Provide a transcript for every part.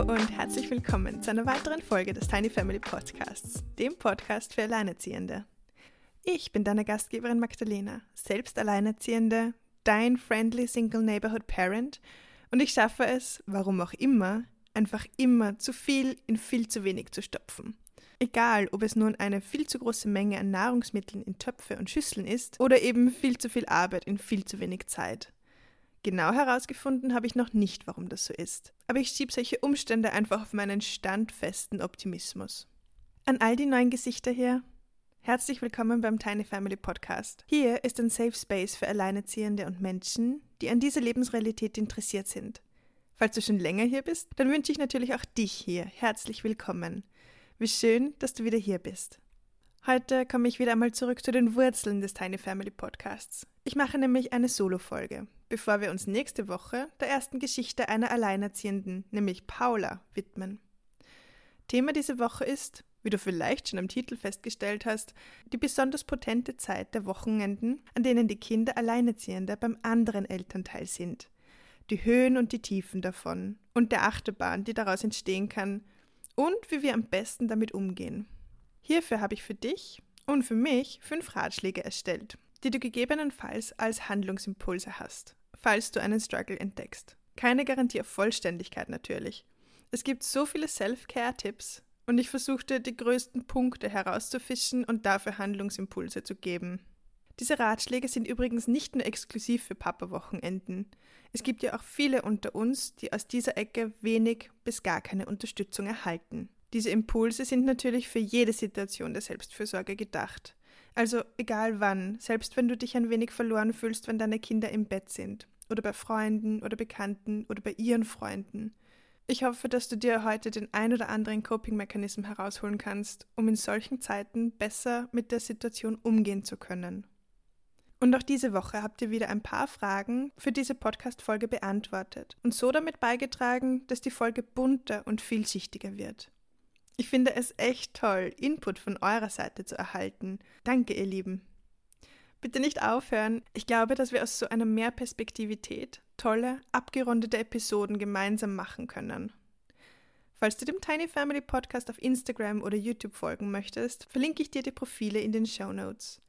Hallo und herzlich willkommen zu einer weiteren Folge des Tiny Family Podcasts, dem Podcast für Alleinerziehende. Ich bin deine Gastgeberin Magdalena, selbst Alleinerziehende, dein friendly Single Neighborhood Parent und ich schaffe es, warum auch immer, einfach immer zu viel in viel zu wenig zu stopfen. Egal, ob es nun eine viel zu große Menge an Nahrungsmitteln in Töpfe und Schüsseln ist oder eben viel zu viel Arbeit in viel zu wenig Zeit. Genau herausgefunden habe ich noch nicht, warum das so ist. Aber ich schiebe solche Umstände einfach auf meinen standfesten Optimismus. An all die neuen Gesichter hier, herzlich willkommen beim Tiny Family Podcast. Hier ist ein Safe Space für Alleinerziehende und Menschen, die an dieser Lebensrealität interessiert sind. Falls du schon länger hier bist, dann wünsche ich natürlich auch dich hier herzlich willkommen. Wie schön, dass du wieder hier bist. Heute komme ich wieder einmal zurück zu den Wurzeln des Tiny Family Podcasts. Ich mache nämlich eine Solo-Folge, bevor wir uns nächste Woche der ersten Geschichte einer Alleinerziehenden, nämlich Paula, widmen. Thema diese Woche ist, wie du vielleicht schon am Titel festgestellt hast, die besonders potente Zeit der Wochenenden, an denen die Kinder Alleinerziehende beim anderen Elternteil sind. Die Höhen und die Tiefen davon und der Achterbahn, die daraus entstehen kann, und wie wir am besten damit umgehen. Hierfür habe ich für dich und für mich fünf Ratschläge erstellt, die du gegebenenfalls als Handlungsimpulse hast, falls du einen Struggle entdeckst. Keine Garantie auf Vollständigkeit natürlich. Es gibt so viele Self-Care-Tipps und ich versuchte die größten Punkte herauszufischen und dafür Handlungsimpulse zu geben. Diese Ratschläge sind übrigens nicht nur exklusiv für Papa-Wochenenden. Es gibt ja auch viele unter uns, die aus dieser Ecke wenig bis gar keine Unterstützung erhalten. Diese Impulse sind natürlich für jede Situation der Selbstfürsorge gedacht. Also egal wann, selbst wenn du dich ein wenig verloren fühlst, wenn deine Kinder im Bett sind, oder bei Freunden oder Bekannten oder bei ihren Freunden. Ich hoffe, dass du dir heute den ein oder anderen Coping-Mechanismus herausholen kannst, um in solchen Zeiten besser mit der Situation umgehen zu können. Und auch diese Woche habt ihr wieder ein paar Fragen für diese Podcast-Folge beantwortet und so damit beigetragen, dass die Folge bunter und vielschichtiger wird. Ich finde es echt toll, Input von eurer Seite zu erhalten. Danke, ihr Lieben. Bitte nicht aufhören. Ich glaube, dass wir aus so einer Mehrperspektivität tolle, abgerundete Episoden gemeinsam machen können. Falls du dem Tiny Family Podcast auf Instagram oder YouTube folgen möchtest, verlinke ich dir die Profile in den Show Notes.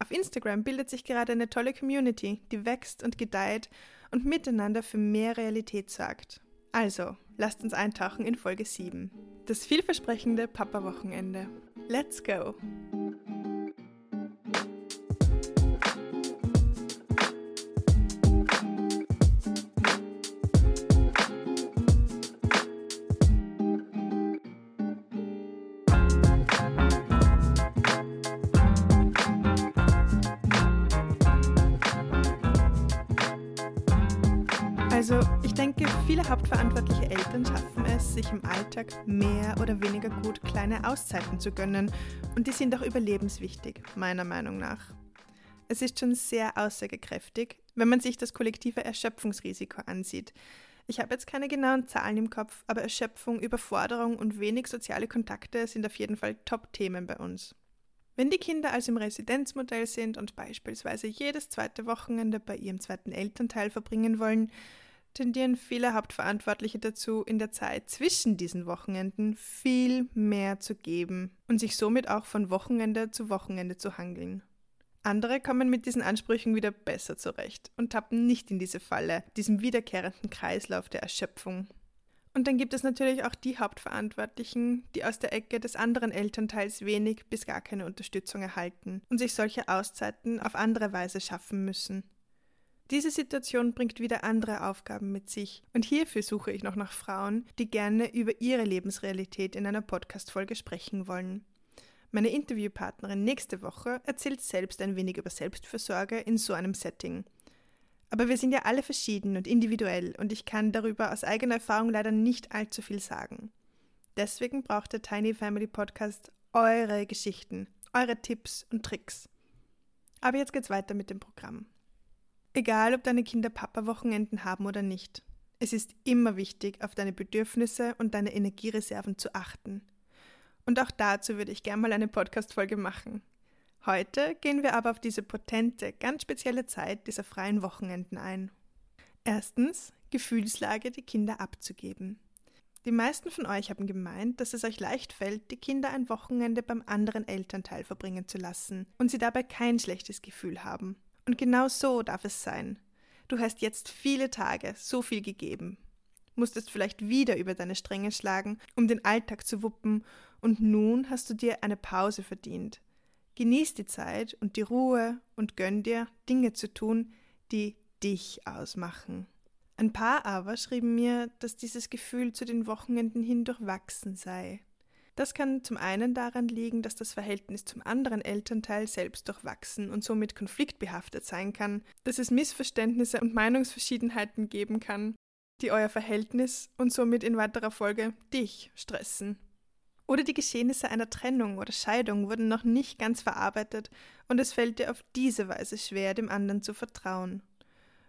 Auf Instagram bildet sich gerade eine tolle Community, die wächst und gedeiht und miteinander für mehr Realität sorgt. Also, lasst uns eintauchen in Folge 7. Das vielversprechende Papa-Wochenende. Let's go! Also ich denke, viele hauptverantwortliche Eltern schaffen es, sich im Alltag mehr oder weniger gut kleine Auszeiten zu gönnen. Und die sind auch überlebenswichtig, meiner Meinung nach. Es ist schon sehr aussagekräftig, wenn man sich das kollektive Erschöpfungsrisiko ansieht. Ich habe jetzt keine genauen Zahlen im Kopf, aber Erschöpfung, Überforderung und wenig soziale Kontakte sind auf jeden Fall Top-Themen bei uns. Wenn die Kinder also im Residenzmodell sind und beispielsweise jedes zweite Wochenende bei ihrem zweiten Elternteil verbringen wollen, tendieren viele Hauptverantwortliche dazu, in der Zeit zwischen diesen Wochenenden viel mehr zu geben und sich somit auch von Wochenende zu Wochenende zu hangeln. Andere kommen mit diesen Ansprüchen wieder besser zurecht und tappen nicht in diese Falle, diesem wiederkehrenden Kreislauf der Erschöpfung. Und dann gibt es natürlich auch die Hauptverantwortlichen, die aus der Ecke des anderen Elternteils wenig bis gar keine Unterstützung erhalten und sich solche Auszeiten auf andere Weise schaffen müssen. Diese Situation bringt wieder andere Aufgaben mit sich und hierfür suche ich noch nach Frauen, die gerne über ihre Lebensrealität in einer Podcast-Folge sprechen wollen. Meine Interviewpartnerin nächste Woche erzählt selbst ein wenig über Selbstversorge in so einem Setting. Aber wir sind ja alle verschieden und individuell und ich kann darüber aus eigener Erfahrung leider nicht allzu viel sagen. Deswegen braucht der Tiny Family Podcast eure Geschichten, eure Tipps und Tricks. Aber jetzt geht's weiter mit dem Programm. Egal, ob deine Kinder Papa-Wochenenden haben oder nicht, es ist immer wichtig, auf deine Bedürfnisse und deine Energiereserven zu achten. Und auch dazu würde ich gerne mal eine Podcast-Folge machen. Heute gehen wir aber auf diese potente, ganz spezielle Zeit dieser freien Wochenenden ein. Erstens, Gefühlslage die Kinder abzugeben. Die meisten von euch haben gemeint, dass es euch leicht fällt, die Kinder ein Wochenende beim anderen Elternteil verbringen zu lassen und sie dabei kein schlechtes Gefühl haben. Und genau so darf es sein. Du hast jetzt viele Tage so viel gegeben, musstest vielleicht wieder über deine Stränge schlagen, um den Alltag zu wuppen, und nun hast du dir eine Pause verdient. Genieß die Zeit und die Ruhe und gönn dir, Dinge zu tun, die dich ausmachen. Ein paar aber schrieben mir, dass dieses Gefühl zu den Wochenenden hin durchwachsen sei. Das kann zum einen daran liegen, dass das Verhältnis zum anderen Elternteil selbst durchwachsen und somit konfliktbehaftet sein kann, dass es Missverständnisse und Meinungsverschiedenheiten geben kann, die euer Verhältnis und somit in weiterer Folge dich stressen. Oder die Geschehnisse einer Trennung oder Scheidung wurden noch nicht ganz verarbeitet und es fällt dir auf diese Weise schwer, dem anderen zu vertrauen.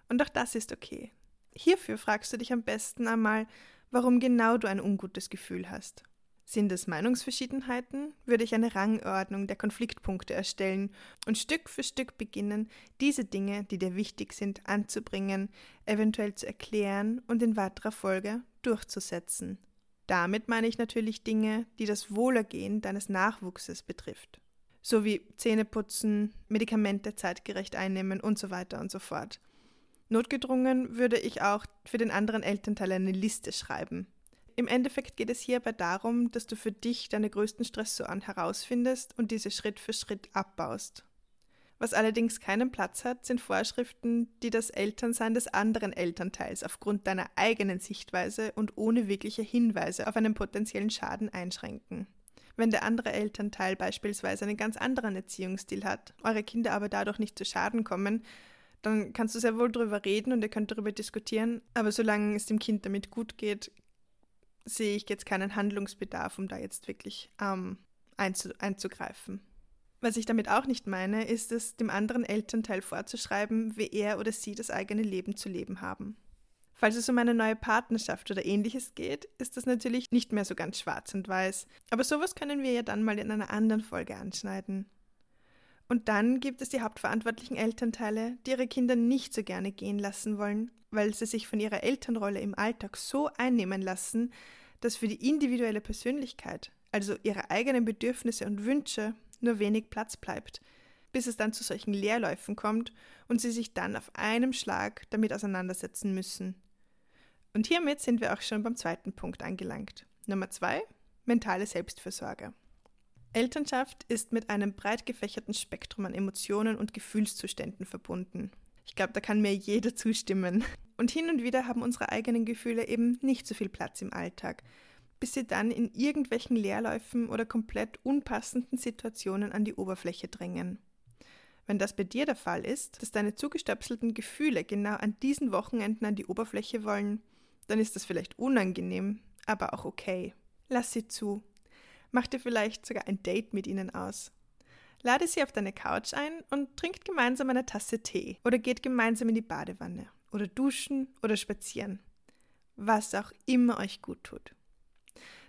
Und auch das ist okay. Hierfür fragst du dich am besten einmal, warum genau du ein ungutes Gefühl hast. Sind es Meinungsverschiedenheiten, würde ich eine Rangordnung der Konfliktpunkte erstellen und Stück für Stück beginnen, diese Dinge, die dir wichtig sind, anzubringen, eventuell zu erklären und in weiterer Folge durchzusetzen. Damit meine ich natürlich Dinge, die das Wohlergehen deines Nachwuchses betrifft, so wie Zähneputzen, Medikamente zeitgerecht einnehmen und so weiter und so fort. Notgedrungen würde ich auch für den anderen Elternteil eine Liste schreiben. Im Endeffekt geht es hierbei darum, dass du für dich deine größten Stressoren herausfindest und diese Schritt für Schritt abbaust. Was allerdings keinen Platz hat, sind Vorschriften, die das Elternsein des anderen Elternteils aufgrund deiner eigenen Sichtweise und ohne wirkliche Hinweise auf einen potenziellen Schaden einschränken. Wenn der andere Elternteil beispielsweise einen ganz anderen Erziehungsstil hat, eure Kinder aber dadurch nicht zu Schaden kommen, dann kannst du sehr wohl darüber reden und ihr könnt darüber diskutieren. Aber solange es dem Kind damit gut geht, sehe ich jetzt keinen Handlungsbedarf, um da jetzt wirklich ähm, einzu einzugreifen. Was ich damit auch nicht meine, ist es, dem anderen Elternteil vorzuschreiben, wie er oder sie das eigene Leben zu leben haben. Falls es um eine neue Partnerschaft oder ähnliches geht, ist das natürlich nicht mehr so ganz schwarz und weiß. Aber sowas können wir ja dann mal in einer anderen Folge anschneiden. Und dann gibt es die hauptverantwortlichen Elternteile, die ihre Kinder nicht so gerne gehen lassen wollen, weil sie sich von ihrer Elternrolle im Alltag so einnehmen lassen, dass für die individuelle Persönlichkeit, also ihre eigenen Bedürfnisse und Wünsche, nur wenig Platz bleibt, bis es dann zu solchen Leerläufen kommt und sie sich dann auf einem Schlag damit auseinandersetzen müssen. Und hiermit sind wir auch schon beim zweiten Punkt angelangt. Nummer zwei, mentale Selbstfürsorge. Elternschaft ist mit einem breit gefächerten Spektrum an Emotionen und Gefühlszuständen verbunden. Ich glaube, da kann mir jeder zustimmen. Und hin und wieder haben unsere eigenen Gefühle eben nicht so viel Platz im Alltag, bis sie dann in irgendwelchen Leerläufen oder komplett unpassenden Situationen an die Oberfläche drängen. Wenn das bei dir der Fall ist, dass deine zugestöpselten Gefühle genau an diesen Wochenenden an die Oberfläche wollen, dann ist das vielleicht unangenehm, aber auch okay. Lass sie zu Mach dir vielleicht sogar ein Date mit ihnen aus. Lade sie auf deine Couch ein und trinkt gemeinsam eine Tasse Tee oder geht gemeinsam in die Badewanne oder duschen oder spazieren. Was auch immer euch gut tut.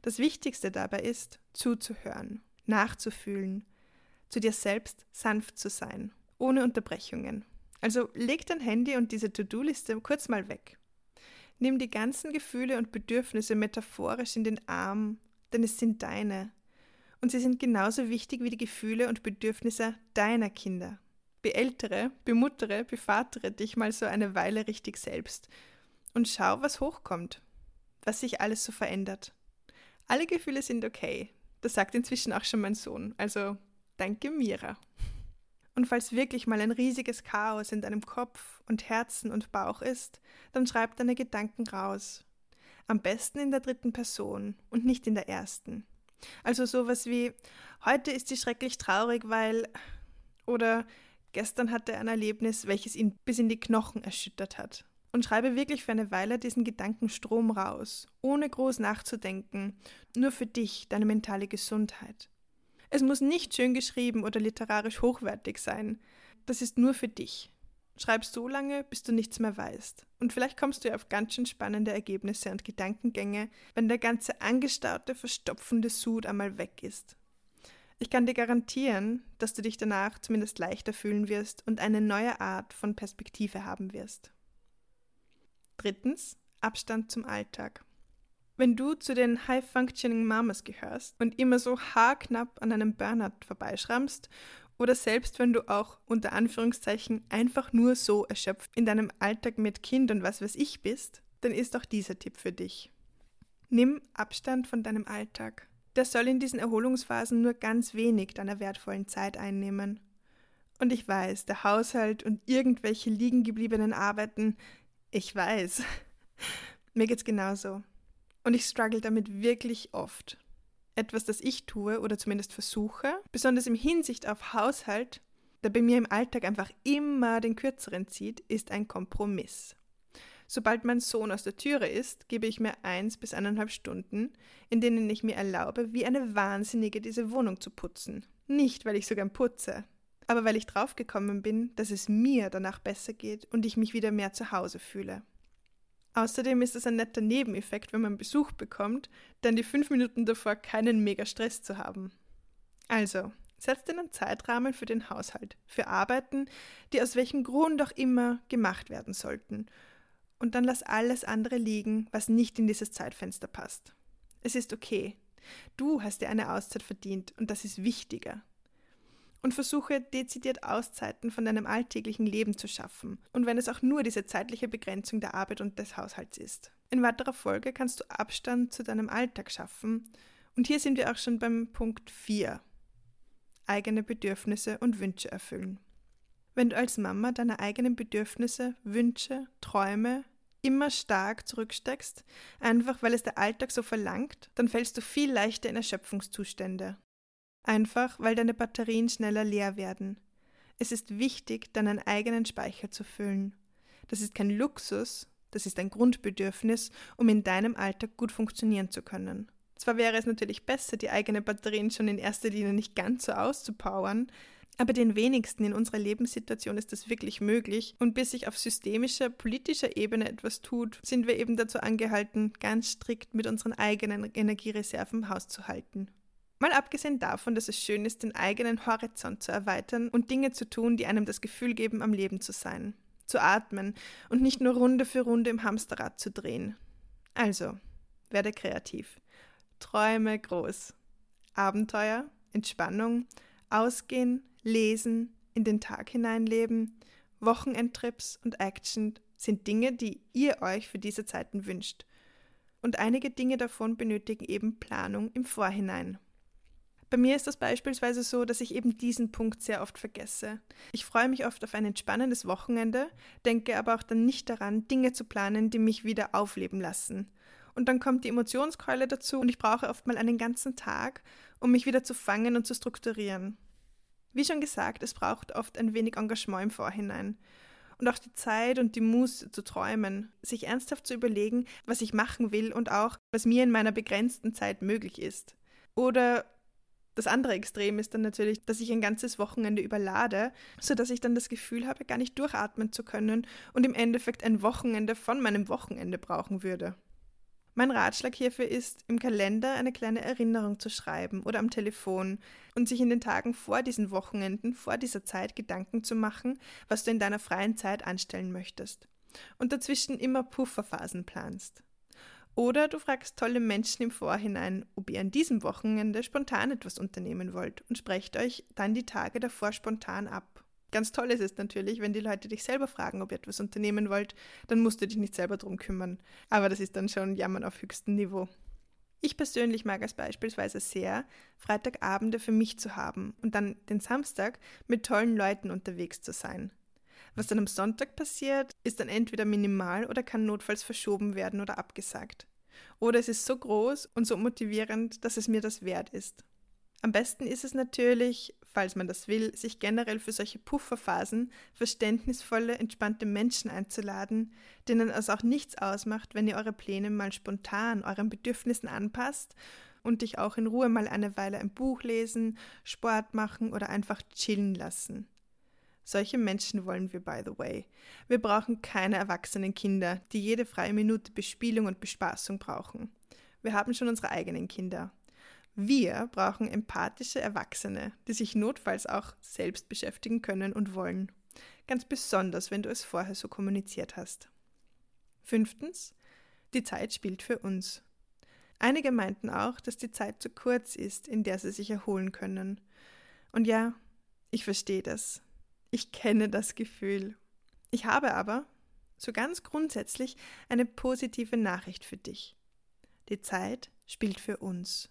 Das Wichtigste dabei ist, zuzuhören, nachzufühlen, zu dir selbst sanft zu sein, ohne Unterbrechungen. Also leg dein Handy und diese To-Do-Liste kurz mal weg. Nimm die ganzen Gefühle und Bedürfnisse metaphorisch in den Arm denn es sind deine. Und sie sind genauso wichtig wie die Gefühle und Bedürfnisse deiner Kinder. Beältere, bemuttere, bevatere dich mal so eine Weile richtig selbst und schau, was hochkommt, was sich alles so verändert. Alle Gefühle sind okay. Das sagt inzwischen auch schon mein Sohn. Also danke Mira. Und falls wirklich mal ein riesiges Chaos in deinem Kopf und Herzen und Bauch ist, dann schreib deine Gedanken raus am besten in der dritten Person und nicht in der ersten. Also sowas wie, heute ist sie schrecklich traurig, weil oder gestern hatte er ein Erlebnis, welches ihn bis in die Knochen erschüttert hat. Und schreibe wirklich für eine Weile diesen Gedankenstrom raus, ohne groß nachzudenken, nur für dich, deine mentale Gesundheit. Es muss nicht schön geschrieben oder literarisch hochwertig sein. Das ist nur für dich. Schreib so lange, bis du nichts mehr weißt. Und vielleicht kommst du auf ganz schön spannende Ergebnisse und Gedankengänge, wenn der ganze angestaute, verstopfende Sud einmal weg ist. Ich kann dir garantieren, dass du dich danach zumindest leichter fühlen wirst und eine neue Art von Perspektive haben wirst. Drittens, Abstand zum Alltag. Wenn du zu den High-Functioning Mamas gehörst und immer so haarknapp an einem Burnout vorbeischrammst oder selbst wenn du auch unter Anführungszeichen einfach nur so erschöpft in deinem Alltag mit Kind und was weiß ich bist, dann ist auch dieser Tipp für dich. Nimm Abstand von deinem Alltag. Der soll in diesen Erholungsphasen nur ganz wenig deiner wertvollen Zeit einnehmen. Und ich weiß, der Haushalt und irgendwelche liegengebliebenen Arbeiten, ich weiß. Mir geht's genauso. Und ich struggle damit wirklich oft. Etwas, das ich tue oder zumindest versuche, besonders im Hinsicht auf Haushalt, der bei mir im Alltag einfach immer den kürzeren zieht, ist ein Kompromiss. Sobald mein Sohn aus der Türe ist, gebe ich mir eins bis eineinhalb Stunden, in denen ich mir erlaube, wie eine Wahnsinnige diese Wohnung zu putzen. Nicht, weil ich so gern putze, aber weil ich draufgekommen bin, dass es mir danach besser geht und ich mich wieder mehr zu Hause fühle. Außerdem ist es ein netter Nebeneffekt, wenn man Besuch bekommt, dann die fünf Minuten davor keinen mega Stress zu haben. Also, setzt einen Zeitrahmen für den Haushalt, für Arbeiten, die aus welchem Grund auch immer gemacht werden sollten und dann lass alles andere liegen, was nicht in dieses Zeitfenster passt. Es ist okay. Du hast dir eine Auszeit verdient und das ist wichtiger. Und versuche dezidiert Auszeiten von deinem alltäglichen Leben zu schaffen. Und wenn es auch nur diese zeitliche Begrenzung der Arbeit und des Haushalts ist. In weiterer Folge kannst du Abstand zu deinem Alltag schaffen. Und hier sind wir auch schon beim Punkt 4. Eigene Bedürfnisse und Wünsche erfüllen. Wenn du als Mama deine eigenen Bedürfnisse, Wünsche, Träume, immer stark zurücksteckst, einfach weil es der Alltag so verlangt, dann fällst du viel leichter in Erschöpfungszustände. Einfach weil deine Batterien schneller leer werden. Es ist wichtig, deinen eigenen Speicher zu füllen. Das ist kein Luxus, das ist ein Grundbedürfnis, um in deinem Alltag gut funktionieren zu können. Zwar wäre es natürlich besser, die eigenen Batterien schon in erster Linie nicht ganz so auszupowern, aber den wenigsten in unserer Lebenssituation ist das wirklich möglich. Und bis sich auf systemischer, politischer Ebene etwas tut, sind wir eben dazu angehalten, ganz strikt mit unseren eigenen Energiereserven Haus zu halten. Mal abgesehen davon, dass es schön ist, den eigenen Horizont zu erweitern und Dinge zu tun, die einem das Gefühl geben, am Leben zu sein, zu atmen und nicht nur Runde für Runde im Hamsterrad zu drehen. Also, werde kreativ. Träume groß. Abenteuer, Entspannung, Ausgehen, Lesen, in den Tag hineinleben, Wochenendtrips und Action sind Dinge, die ihr euch für diese Zeiten wünscht. Und einige Dinge davon benötigen eben Planung im Vorhinein. Bei mir ist das beispielsweise so, dass ich eben diesen Punkt sehr oft vergesse. Ich freue mich oft auf ein entspannendes Wochenende, denke aber auch dann nicht daran, Dinge zu planen, die mich wieder aufleben lassen. Und dann kommt die Emotionskeule dazu und ich brauche oft mal einen ganzen Tag, um mich wieder zu fangen und zu strukturieren. Wie schon gesagt, es braucht oft ein wenig Engagement im Vorhinein. Und auch die Zeit und die Muße zu träumen, sich ernsthaft zu überlegen, was ich machen will und auch, was mir in meiner begrenzten Zeit möglich ist. Oder das andere Extrem ist dann natürlich, dass ich ein ganzes Wochenende überlade, sodass ich dann das Gefühl habe, gar nicht durchatmen zu können und im Endeffekt ein Wochenende von meinem Wochenende brauchen würde. Mein Ratschlag hierfür ist, im Kalender eine kleine Erinnerung zu schreiben oder am Telefon und sich in den Tagen vor diesen Wochenenden, vor dieser Zeit Gedanken zu machen, was du in deiner freien Zeit anstellen möchtest. Und dazwischen immer Pufferphasen planst. Oder du fragst tolle Menschen im Vorhinein, ob ihr an diesem Wochenende spontan etwas unternehmen wollt und sprecht euch dann die Tage davor spontan ab. Ganz toll ist es natürlich, wenn die Leute dich selber fragen, ob ihr etwas unternehmen wollt, dann musst du dich nicht selber drum kümmern. Aber das ist dann schon Jammern auf höchstem Niveau. Ich persönlich mag es beispielsweise sehr, Freitagabende für mich zu haben und dann den Samstag mit tollen Leuten unterwegs zu sein. Was dann am Sonntag passiert, ist dann entweder minimal oder kann notfalls verschoben werden oder abgesagt. Oder es ist so groß und so motivierend, dass es mir das wert ist. Am besten ist es natürlich, falls man das will, sich generell für solche Pufferphasen verständnisvolle, entspannte Menschen einzuladen, denen es auch nichts ausmacht, wenn ihr eure Pläne mal spontan euren Bedürfnissen anpasst und dich auch in Ruhe mal eine Weile ein Buch lesen, Sport machen oder einfach chillen lassen. Solche Menschen wollen wir, by the way. Wir brauchen keine erwachsenen Kinder, die jede freie Minute Bespielung und Bespaßung brauchen. Wir haben schon unsere eigenen Kinder. Wir brauchen empathische Erwachsene, die sich notfalls auch selbst beschäftigen können und wollen. Ganz besonders, wenn du es vorher so kommuniziert hast. Fünftens, die Zeit spielt für uns. Einige meinten auch, dass die Zeit zu kurz ist, in der sie sich erholen können. Und ja, ich verstehe das. Ich kenne das Gefühl. Ich habe aber, so ganz grundsätzlich, eine positive Nachricht für dich. Die Zeit spielt für uns.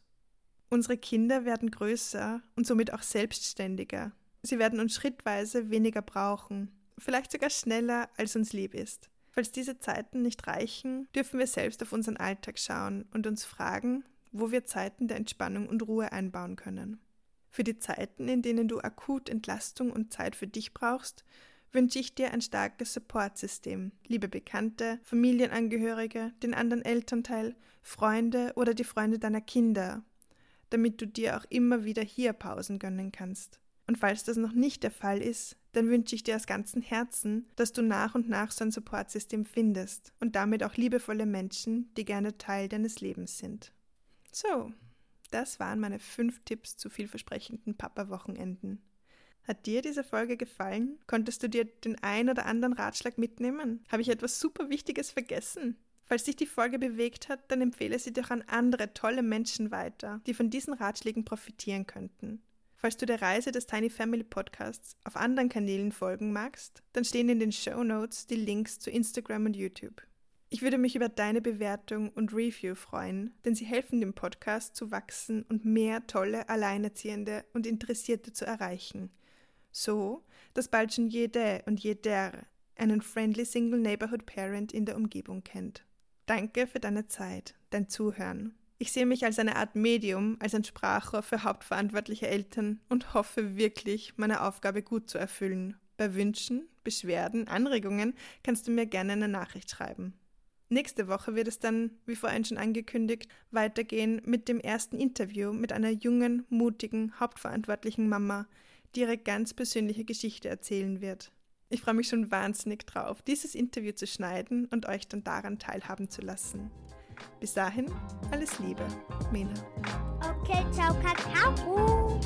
Unsere Kinder werden größer und somit auch selbstständiger. Sie werden uns schrittweise weniger brauchen, vielleicht sogar schneller, als uns lieb ist. Falls diese Zeiten nicht reichen, dürfen wir selbst auf unseren Alltag schauen und uns fragen, wo wir Zeiten der Entspannung und Ruhe einbauen können. Für die Zeiten, in denen du akut Entlastung und Zeit für dich brauchst, wünsche ich dir ein starkes Supportsystem, liebe Bekannte, Familienangehörige, den anderen Elternteil, Freunde oder die Freunde deiner Kinder, damit du dir auch immer wieder hier Pausen gönnen kannst. Und falls das noch nicht der Fall ist, dann wünsche ich dir aus ganzem Herzen, dass du nach und nach so ein Supportsystem findest und damit auch liebevolle Menschen, die gerne Teil deines Lebens sind. So, das waren meine fünf Tipps zu vielversprechenden Papa-Wochenenden. Hat dir diese Folge gefallen? Konntest du dir den ein oder anderen Ratschlag mitnehmen? Habe ich etwas super Wichtiges vergessen? Falls dich die Folge bewegt hat, dann empfehle sie doch an andere tolle Menschen weiter, die von diesen Ratschlägen profitieren könnten. Falls du der Reise des Tiny Family Podcasts auf anderen Kanälen folgen magst, dann stehen in den Show Notes die Links zu Instagram und YouTube. Ich würde mich über deine Bewertung und Review freuen, denn sie helfen dem Podcast zu wachsen und mehr tolle Alleinerziehende und Interessierte zu erreichen. So, dass bald schon jede und jeder einen Friendly Single Neighborhood Parent in der Umgebung kennt. Danke für deine Zeit, dein Zuhören ich sehe mich als eine Art Medium, als ein Sprachrohr für hauptverantwortliche Eltern und hoffe wirklich, meine Aufgabe gut zu erfüllen. Bei Wünschen, Beschwerden, Anregungen kannst du mir gerne eine Nachricht schreiben. Nächste Woche wird es dann, wie vorhin schon angekündigt, weitergehen mit dem ersten Interview mit einer jungen, mutigen, hauptverantwortlichen Mama, die ihre ganz persönliche Geschichte erzählen wird. Ich freue mich schon wahnsinnig drauf, dieses Interview zu schneiden und euch dann daran teilhaben zu lassen. Bis dahin, alles Liebe, Mena. Okay, ciao, Kakao.